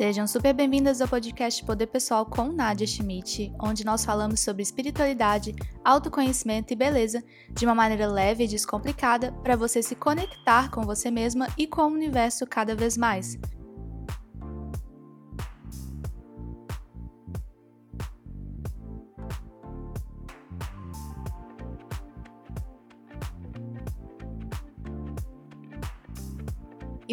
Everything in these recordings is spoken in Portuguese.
Sejam super bem-vindas ao podcast Poder Pessoal com Nadia Schmidt, onde nós falamos sobre espiritualidade, autoconhecimento e beleza de uma maneira leve e descomplicada para você se conectar com você mesma e com o universo cada vez mais.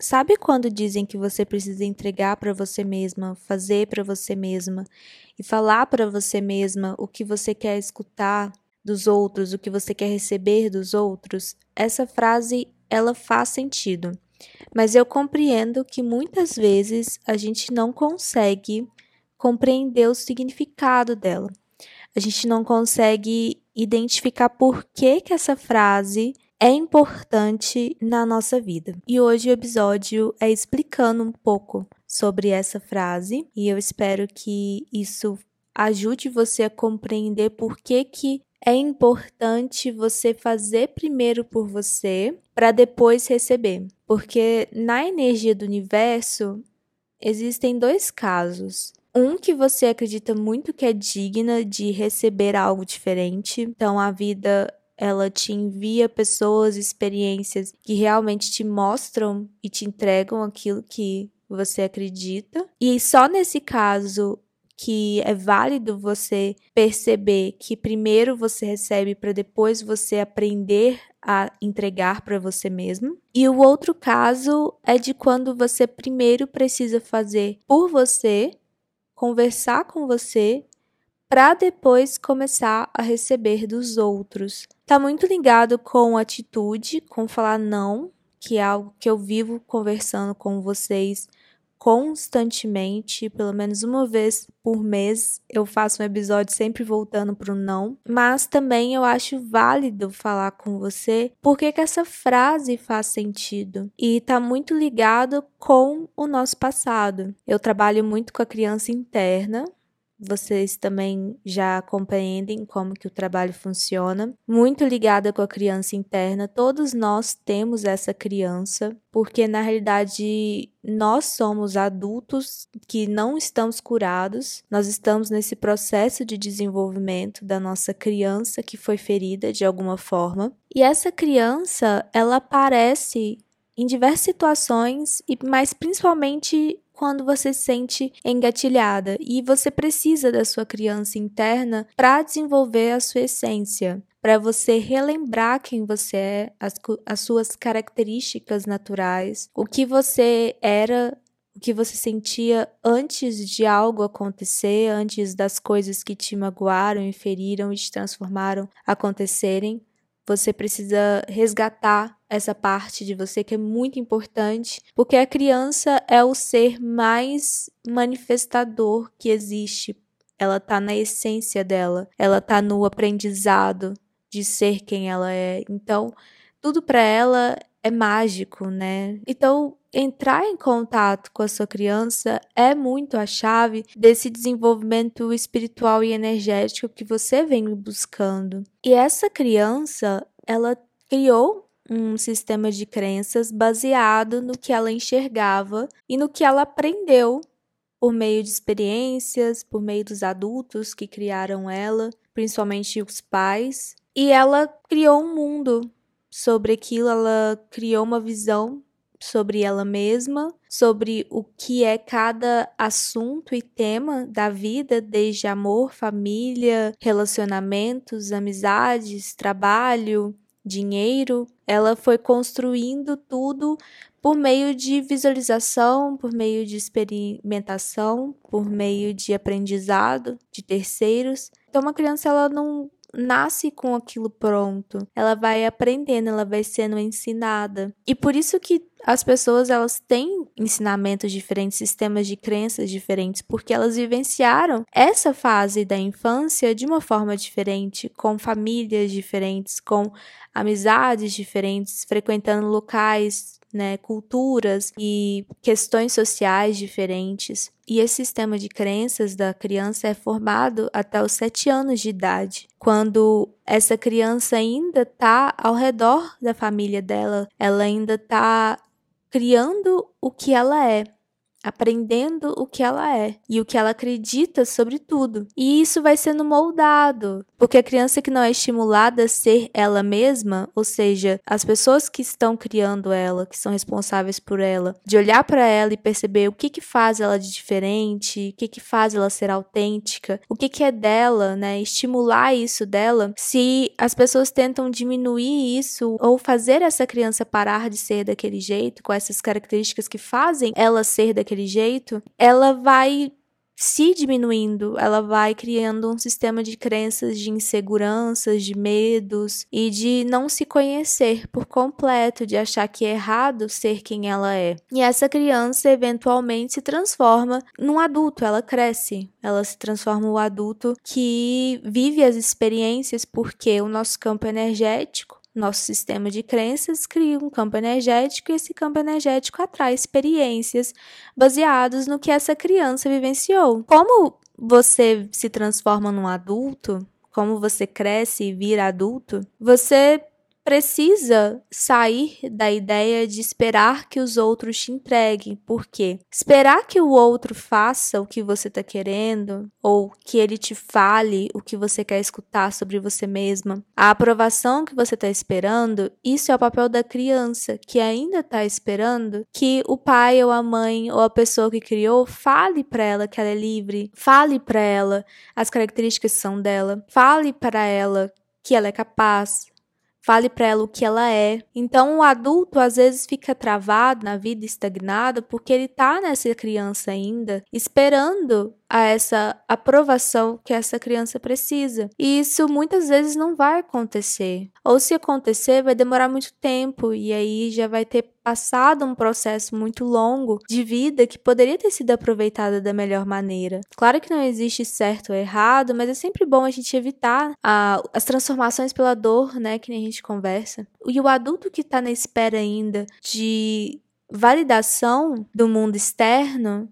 Sabe quando dizem que você precisa entregar para você mesma, fazer para você mesma e falar para você mesma o que você quer escutar dos outros, o que você quer receber dos outros? Essa frase ela faz sentido. Mas eu compreendo que muitas vezes a gente não consegue compreender o significado dela. A gente não consegue identificar por que que essa frase é importante na nossa vida. E hoje o episódio é explicando um pouco sobre essa frase e eu espero que isso ajude você a compreender por que que é importante você fazer primeiro por você para depois receber. Porque na energia do universo existem dois casos. Um que você acredita muito que é digna de receber algo diferente. Então a vida ela te envia pessoas, experiências que realmente te mostram e te entregam aquilo que você acredita. E só nesse caso que é válido você perceber que primeiro você recebe para depois você aprender a entregar para você mesmo. E o outro caso é de quando você primeiro precisa fazer por você, conversar com você para depois começar a receber dos outros. Tá muito ligado com atitude, com falar não, que é algo que eu vivo conversando com vocês constantemente, pelo menos uma vez por mês, eu faço um episódio sempre voltando para o não, mas também eu acho válido falar com você porque que essa frase faz sentido e tá muito ligado com o nosso passado. Eu trabalho muito com a criança interna, vocês também já compreendem como que o trabalho funciona. Muito ligada com a criança interna, todos nós temos essa criança, porque na realidade nós somos adultos que não estamos curados. Nós estamos nesse processo de desenvolvimento da nossa criança que foi ferida de alguma forma. E essa criança, ela aparece em diversas situações e mas principalmente quando você se sente engatilhada e você precisa da sua criança interna para desenvolver a sua essência, para você relembrar quem você é, as, as suas características naturais, o que você era o que você sentia antes de algo acontecer, antes das coisas que te magoaram e feriram e te transformaram acontecerem. Você precisa resgatar essa parte de você que é muito importante, porque a criança é o ser mais manifestador que existe. Ela tá na essência dela, ela tá no aprendizado de ser quem ela é. Então, tudo para ela é mágico, né? Então, entrar em contato com a sua criança é muito a chave desse desenvolvimento espiritual e energético que você vem buscando. E essa criança, ela criou um sistema de crenças baseado no que ela enxergava e no que ela aprendeu por meio de experiências, por meio dos adultos que criaram ela, principalmente os pais. E ela criou um mundo sobre aquilo, ela criou uma visão sobre ela mesma, sobre o que é cada assunto e tema da vida, desde amor, família, relacionamentos, amizades, trabalho, dinheiro, ela foi construindo tudo por meio de visualização, por meio de experimentação, por meio de aprendizado de terceiros. Então, uma criança ela não nasce com aquilo pronto. Ela vai aprendendo, ela vai sendo ensinada. E por isso que as pessoas elas têm ensinamentos diferentes, sistemas de crenças diferentes, porque elas vivenciaram essa fase da infância de uma forma diferente, com famílias diferentes, com amizades diferentes, frequentando locais né, culturas e questões sociais diferentes. E esse sistema de crenças da criança é formado até os sete anos de idade, quando essa criança ainda está ao redor da família dela, ela ainda está criando o que ela é aprendendo o que ela é e o que ela acredita sobre tudo. E isso vai sendo moldado, porque a criança que não é estimulada a ser ela mesma, ou seja, as pessoas que estão criando ela, que são responsáveis por ela, de olhar para ela e perceber o que que faz ela de diferente, o que que faz ela ser autêntica, o que que é dela, né? Estimular isso dela. Se as pessoas tentam diminuir isso ou fazer essa criança parar de ser daquele jeito, com essas características que fazem ela ser daquele daquele jeito, ela vai se diminuindo, ela vai criando um sistema de crenças de inseguranças, de medos e de não se conhecer por completo, de achar que é errado ser quem ela é. E essa criança eventualmente se transforma num adulto, ela cresce, ela se transforma no adulto que vive as experiências porque o nosso campo energético nosso sistema de crenças cria um campo energético e esse campo energético atrai experiências baseadas no que essa criança vivenciou. Como você se transforma num adulto, como você cresce e vira adulto, você precisa sair da ideia de esperar que os outros te entreguem. Por quê? Esperar que o outro faça o que você está querendo ou que ele te fale o que você quer escutar sobre você mesma, a aprovação que você está esperando, isso é o papel da criança que ainda está esperando que o pai ou a mãe ou a pessoa que criou fale para ela que ela é livre, fale para ela as características que são dela, fale para ela que ela é capaz, fale para ela o que ela é. Então o adulto às vezes fica travado na vida, estagnado, porque ele tá nessa criança ainda, esperando a essa aprovação que essa criança precisa. E isso muitas vezes não vai acontecer. Ou se acontecer, vai demorar muito tempo e aí já vai ter passado um processo muito longo de vida que poderia ter sido aproveitada da melhor maneira. Claro que não existe certo ou errado, mas é sempre bom a gente evitar a, as transformações pela dor, né, que nem a gente conversa. E o adulto que está na espera ainda de validação do mundo externo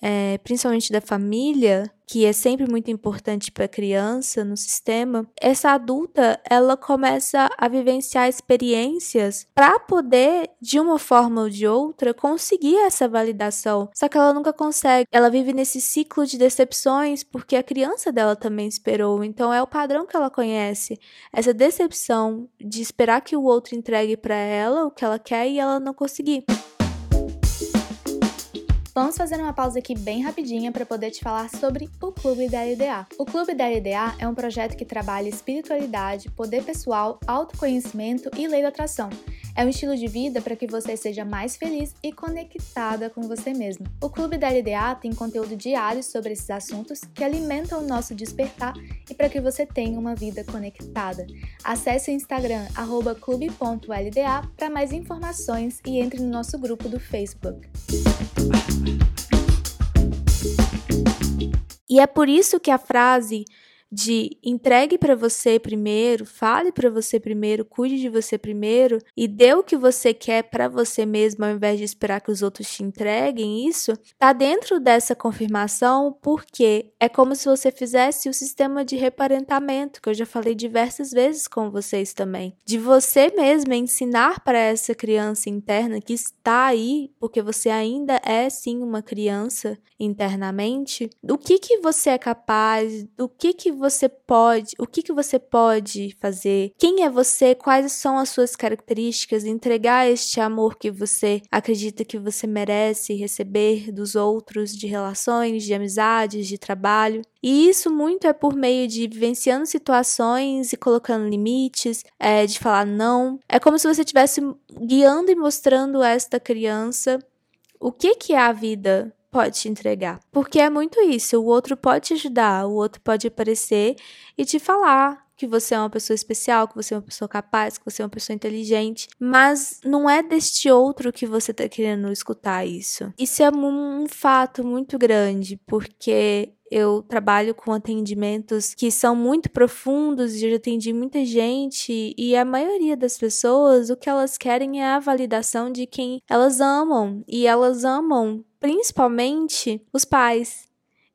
é, principalmente da família, que é sempre muito importante para a criança no sistema, essa adulta ela começa a vivenciar experiências para poder, de uma forma ou de outra, conseguir essa validação. Só que ela nunca consegue. Ela vive nesse ciclo de decepções porque a criança dela também esperou. Então é o padrão que ela conhece. Essa decepção de esperar que o outro entregue para ela o que ela quer e ela não conseguir. Vamos fazer uma pausa aqui bem rapidinha para poder te falar sobre o Clube da LDA. O Clube da LDA é um projeto que trabalha espiritualidade, poder pessoal, autoconhecimento e lei da atração. É um estilo de vida para que você seja mais feliz e conectada com você mesmo. O Clube da LDA tem conteúdo diário sobre esses assuntos que alimentam o nosso despertar e para que você tenha uma vida conectada. Acesse o Instagram clube.lda para mais informações e entre no nosso grupo do Facebook. E é por isso que a frase de entregue para você primeiro, fale para você primeiro, cuide de você primeiro e dê o que você quer para você mesmo ao invés de esperar que os outros te entreguem isso, tá dentro dessa confirmação porque é como se você fizesse o sistema de reparentamento que eu já falei diversas vezes com vocês também, de você mesmo ensinar para essa criança interna que está aí, porque você ainda é sim uma criança internamente, do que que você é capaz, do que que você pode, o que que você pode fazer, quem é você, quais são as suas características, entregar este amor que você acredita que você merece receber dos outros, de relações, de amizades, de trabalho. E isso muito é por meio de vivenciando situações e colocando limites, é, de falar não. É como se você estivesse guiando e mostrando esta criança o que, que é a vida pode te entregar. Porque é muito isso, o outro pode te ajudar, o outro pode aparecer e te falar que você é uma pessoa especial, que você é uma pessoa capaz, que você é uma pessoa inteligente, mas não é deste outro que você tá querendo escutar isso. Isso é um, fato muito grande, porque eu trabalho com atendimentos que são muito profundos e eu já atendi muita gente e a maioria das pessoas o que elas querem é a validação de quem elas amam e elas amam principalmente os pais.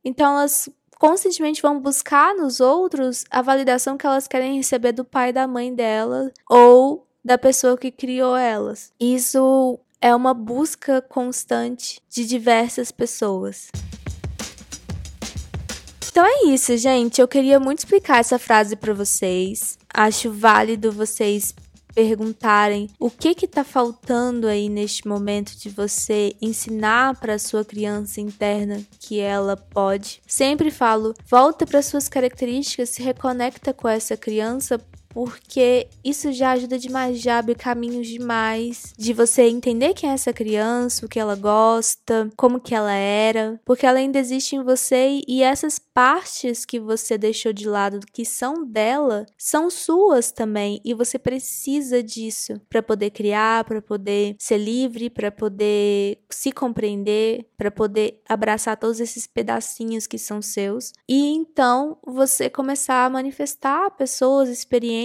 Então elas constantemente vão buscar nos outros a validação que elas querem receber do pai da mãe dela ou da pessoa que criou elas. Isso é uma busca constante de diversas pessoas. Então é isso, gente. Eu queria muito explicar essa frase para vocês. Acho válido vocês perguntarem o que que tá faltando aí neste momento de você ensinar para sua criança interna que ela pode. Sempre falo, volta para suas características, se reconecta com essa criança porque isso já ajuda demais, já abre caminhos demais de você entender quem é essa criança, o que ela gosta, como que ela era, porque ela ainda existe em você e essas partes que você deixou de lado que são dela são suas também e você precisa disso para poder criar, para poder ser livre, para poder se compreender, para poder abraçar todos esses pedacinhos que são seus. E então você começar a manifestar pessoas, experiências